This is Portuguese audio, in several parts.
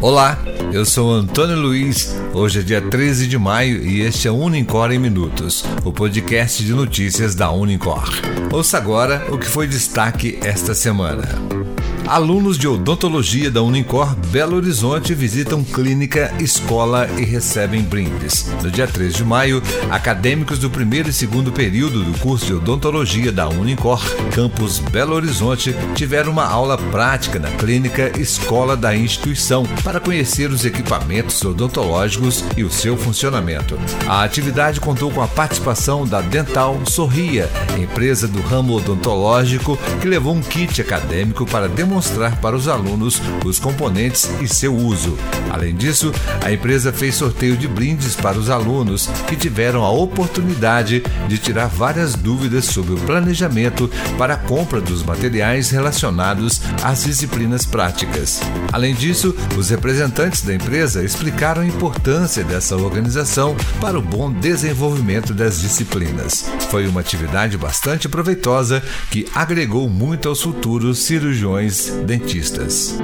Olá, eu sou Antônio Luiz. Hoje é dia 13 de maio e este é Unicor em Minutos, o podcast de notícias da Unicor. Ouça agora o que foi destaque esta semana. Alunos de odontologia da Unicor Belo Horizonte visitam clínica, escola e recebem brindes. No dia 3 de maio, acadêmicos do primeiro e segundo período do curso de odontologia da Unicor, campus Belo Horizonte, tiveram uma aula prática na clínica escola da instituição para conhecer os equipamentos odontológicos e o seu funcionamento. A atividade contou com a participação da Dental Sorria, empresa do ramo odontológico que levou um kit acadêmico para demonstrar demonstrar para os alunos os componentes e seu uso. Além disso, a empresa fez sorteio de brindes para os alunos que tiveram a oportunidade de tirar várias dúvidas sobre o planejamento para a compra dos materiais relacionados às disciplinas práticas. Além disso, os representantes da empresa explicaram a importância dessa organização para o bom desenvolvimento das disciplinas. Foi uma atividade bastante proveitosa que agregou muito aos futuros cirurgiões dentistas.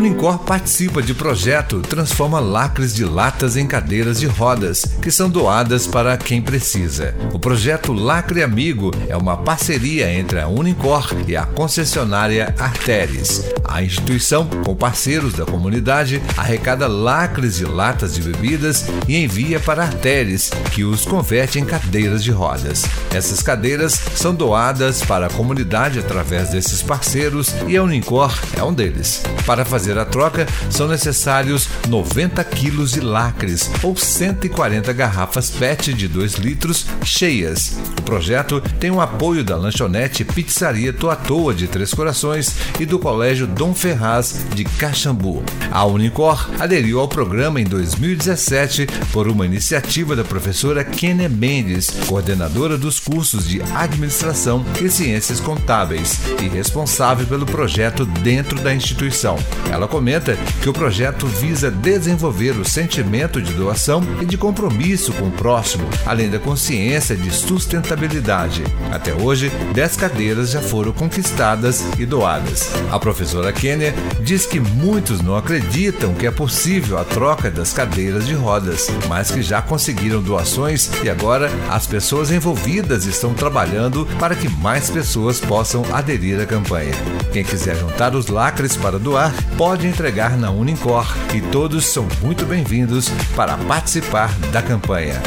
Unicor participa de projeto Transforma Lacres de Latas em Cadeiras de Rodas, que são doadas para quem precisa. O projeto Lacre Amigo é uma parceria entre a Unicor e a concessionária Arteres. A instituição, com parceiros da comunidade, arrecada lacres de latas de bebidas e envia para Arteres, que os converte em cadeiras de rodas. Essas cadeiras são doadas para a comunidade através desses parceiros e a Unicor é um deles. Para fazer fazer a troca, são necessários 90 quilos de lacres ou 140 garrafas PET de 2 litros cheias. O projeto tem o apoio da lanchonete Pizzaria Toatoa de Três Corações e do Colégio Dom Ferraz de Caxambu. A Unicor aderiu ao programa em 2017 por uma iniciativa da professora Kenia Mendes, coordenadora dos cursos de Administração e Ciências Contábeis e responsável pelo projeto dentro da instituição. Ela comenta que o projeto visa desenvolver o sentimento de doação e de compromisso com o próximo, além da consciência de sustentabilidade. Até hoje, 10 cadeiras já foram conquistadas e doadas. A professora Kenia diz que muitos não acreditam que é possível a troca das cadeiras de rodas, mas que já conseguiram doações e agora as pessoas envolvidas estão trabalhando para que mais pessoas possam aderir à campanha. Quem quiser juntar os lacres para doar, pode entregar na Unicor e todos são muito bem-vindos para participar da campanha.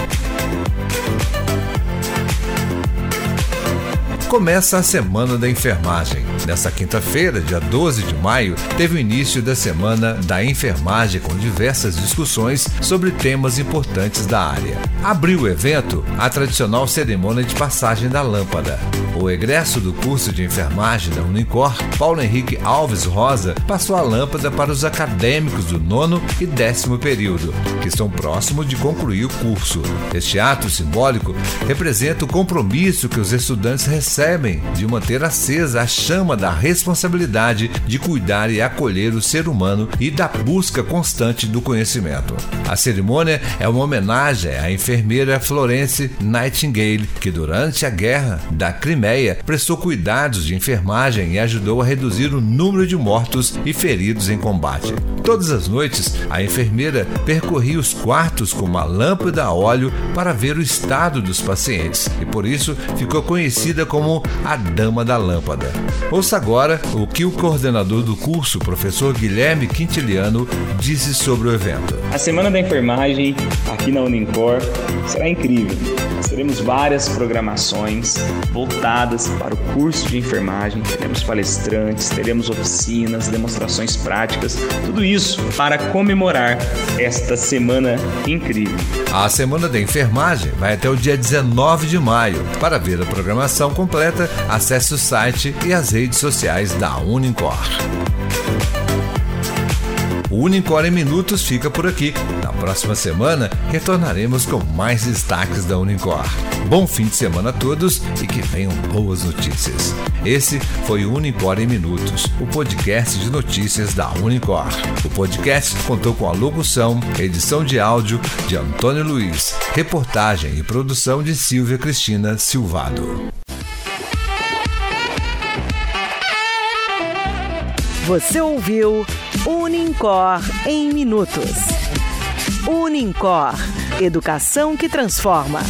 Começa a Semana da Enfermagem. Nesta quinta-feira, dia 12 de maio, teve o início da Semana da Enfermagem com diversas discussões sobre temas importantes da área. Abriu o evento a tradicional cerimônia de passagem da lâmpada. O egresso do curso de enfermagem da Unicor, Paulo Henrique Alves Rosa, passou a lâmpada para os acadêmicos do nono e décimo período, que estão próximos de concluir o curso. Este ato simbólico representa o compromisso que os estudantes recebem de manter acesa a chama da responsabilidade de cuidar e acolher o ser humano e da busca constante do conhecimento. A cerimônia é uma homenagem à enfermeira Florence Nightingale, que durante a guerra da Crimeia prestou cuidados de enfermagem e ajudou a reduzir o número de mortos e feridos em combate. Todas as noites, a enfermeira percorria os quartos com uma lâmpada a óleo para ver o estado dos pacientes e por isso ficou conhecida como a Dama da Lâmpada. Ouça agora o que o coordenador do curso, professor Guilherme Quintiliano, disse sobre o evento. A Semana da Enfermagem aqui na Unincor será incrível. Nós teremos várias programações voltadas para o curso de enfermagem, teremos palestrantes, teremos oficinas, demonstrações práticas, tudo isso para comemorar esta semana incrível. A Semana da Enfermagem vai até o dia 19 de maio. Para ver a programação completa, acesse o site e as redes sociais da Unincor. O Unicor em Minutos fica por aqui. Na próxima semana, retornaremos com mais destaques da Unicor. Bom fim de semana a todos e que venham boas notícias. Esse foi o Unicor em Minutos, o podcast de notícias da Unicor. O podcast contou com a locução, edição de áudio de Antônio Luiz, reportagem e produção de Silvia Cristina Silvado. Você ouviu Unicor em Minutos. Unicor Educação que transforma.